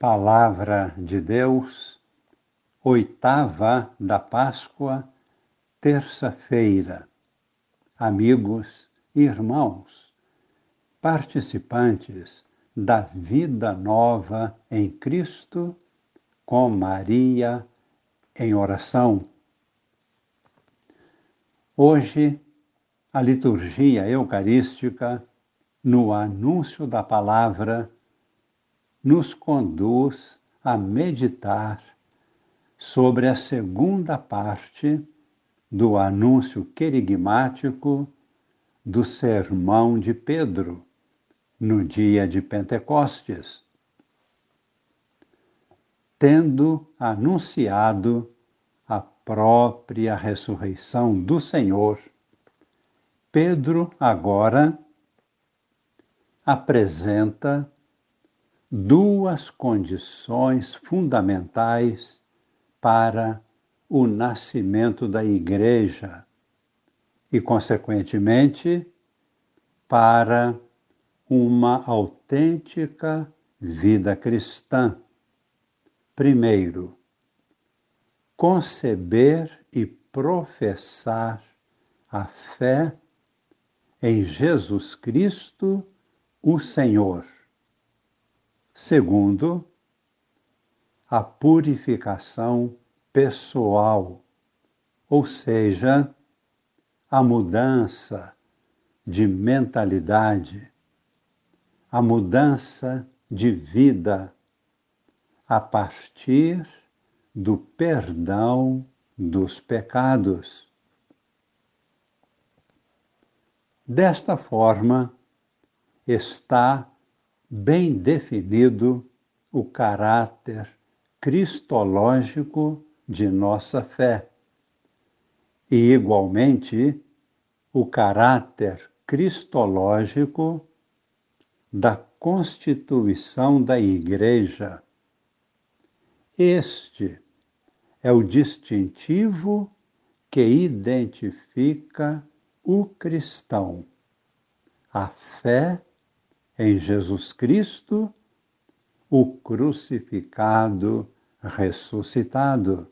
Palavra de Deus, oitava da Páscoa, terça-feira. Amigos e irmãos, participantes da vida nova em Cristo, com Maria em oração. Hoje, a liturgia eucarística, no anúncio da palavra, nos conduz a meditar sobre a segunda parte do anúncio querigmático do sermão de Pedro, no dia de Pentecostes. Tendo anunciado a própria ressurreição do Senhor, Pedro agora apresenta duas condições fundamentais para o nascimento da Igreja e, consequentemente, para uma autêntica vida cristã. Primeiro, conceber e professar a fé em Jesus Cristo, o Senhor. Segundo, a purificação pessoal, ou seja, a mudança de mentalidade, a mudança de vida a partir do perdão dos pecados. Desta forma, está bem definido o caráter cristológico de nossa fé e, igualmente, o caráter cristológico da constituição da Igreja. Este é o distintivo que identifica o cristão, a fé em Jesus Cristo, o crucificado, ressuscitado.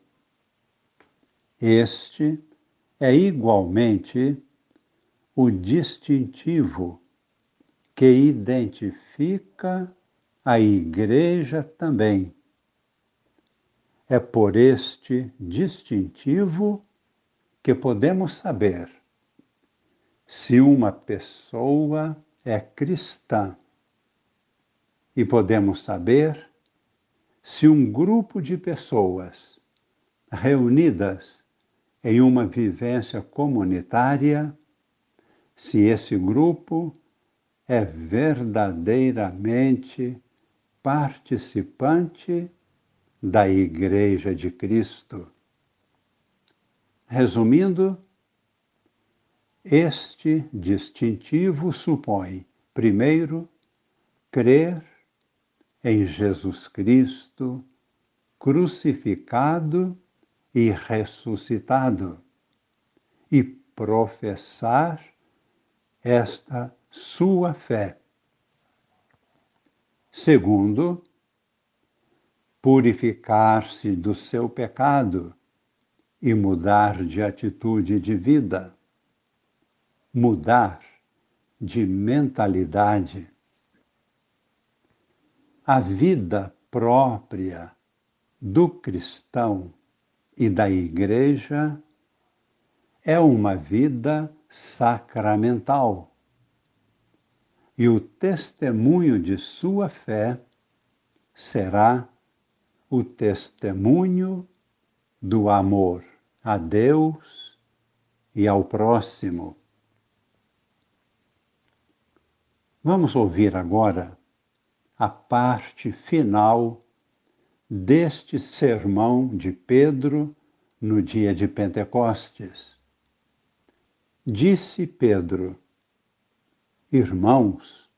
Este é igualmente o distintivo que identifica a Igreja também. É por este distintivo que podemos saber se uma pessoa é cristã. E podemos saber se um grupo de pessoas reunidas em uma vivência comunitária, se esse grupo é verdadeiramente participante da Igreja de Cristo. Resumindo, este distintivo supõe, primeiro, crer em Jesus Cristo crucificado e ressuscitado e professar esta sua fé. Segundo, purificar-se do seu pecado e mudar de atitude de vida mudar de mentalidade. A vida própria do cristão e da igreja é uma vida sacramental. E o testemunho de sua fé será o testemunho do amor a Deus e ao próximo. Vamos ouvir agora a parte final deste sermão de Pedro no dia de Pentecostes. Disse Pedro, irmãos,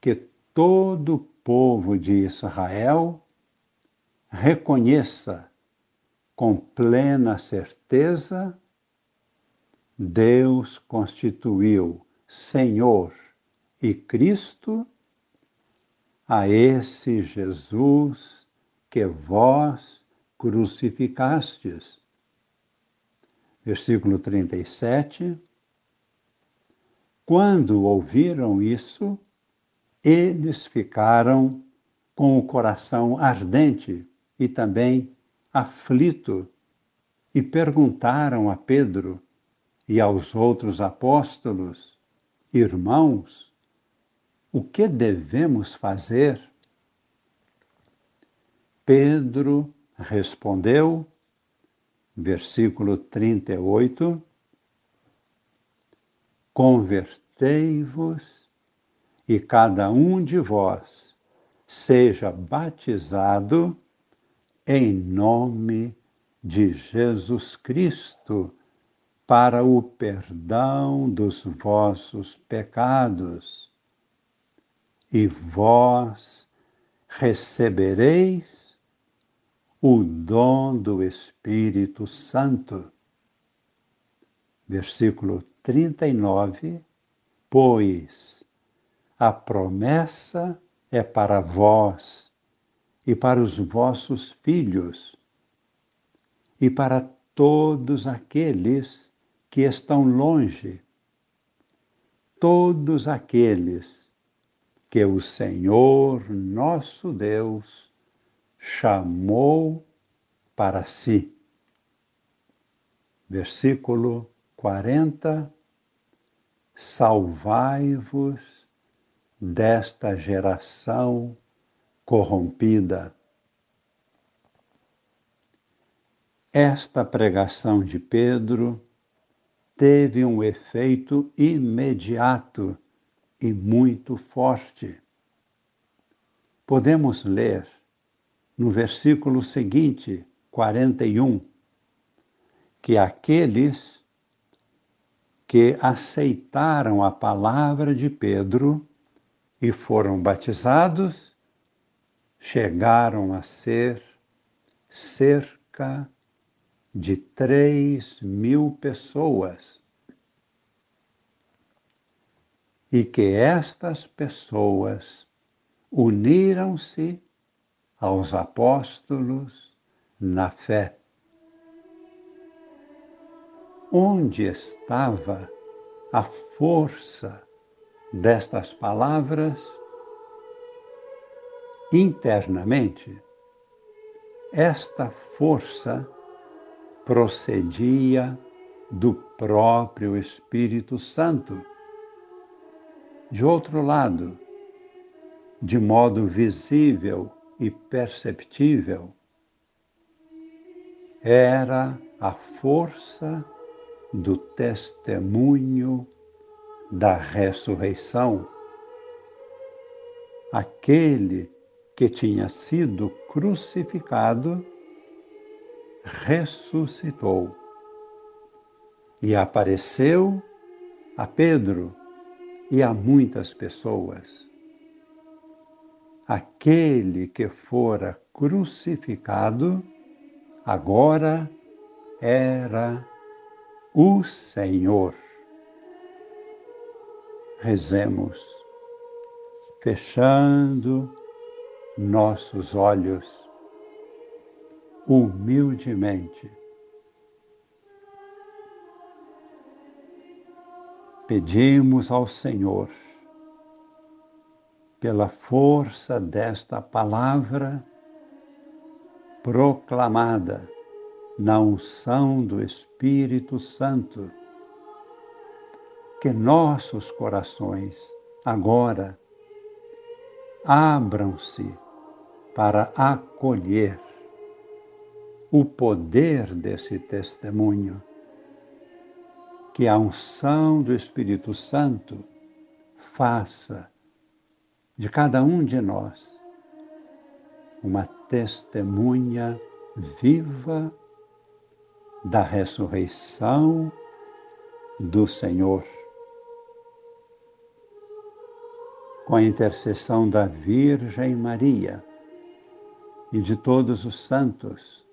que todo o povo de Israel reconheça com plena certeza Deus constituiu Senhor e Cristo a esse Jesus que vós crucificastes. Versículo 37. Quando ouviram isso, eles ficaram com o coração ardente e também aflito e perguntaram a Pedro e aos outros apóstolos: Irmãos, o que devemos fazer? Pedro respondeu, versículo 38, Convertei-vos e cada um de vós seja batizado em nome de Jesus Cristo para o perdão dos vossos pecados, e vós recebereis o dom do Espírito Santo. Versículo 39, pois a promessa é para vós e para os vossos filhos e para todos aqueles que estão longe, todos aqueles que o Senhor nosso Deus chamou para si. Versículo 40 Salvai-vos desta geração corrompida. Esta pregação de Pedro teve um efeito imediato e muito forte. Podemos ler no versículo seguinte, 41, que aqueles que aceitaram a palavra de Pedro e foram batizados chegaram a ser cerca de três mil pessoas. E que estas pessoas uniram-se aos apóstolos na fé. Onde estava a força destas palavras? Internamente, esta força procedia do próprio Espírito Santo. De outro lado, de modo visível e perceptível, era a força do testemunho da ressurreição. Aquele que tinha sido crucificado ressuscitou e apareceu a Pedro e a muitas pessoas. Aquele que fora crucificado agora era o Senhor. Rezemos, fechando nossos olhos humildemente. Pedimos ao Senhor, pela força desta palavra proclamada na unção do Espírito Santo, que nossos corações agora abram-se para acolher o poder desse testemunho. Que a unção do Espírito Santo faça de cada um de nós uma testemunha viva da ressurreição do Senhor. Com a intercessão da Virgem Maria e de todos os santos,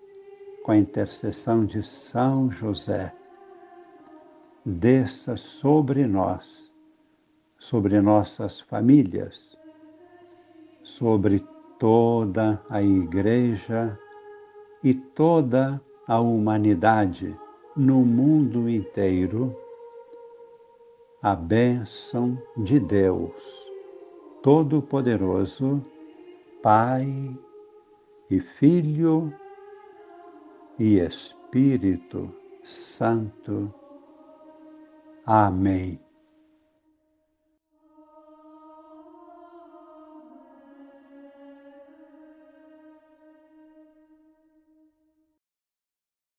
com a intercessão de São José, desça sobre nós, sobre nossas famílias sobre toda a Igreja e toda a humanidade no mundo inteiro, a bênção de Deus Todo-Poderoso, Pai e Filho e Espírito Santo. Amém.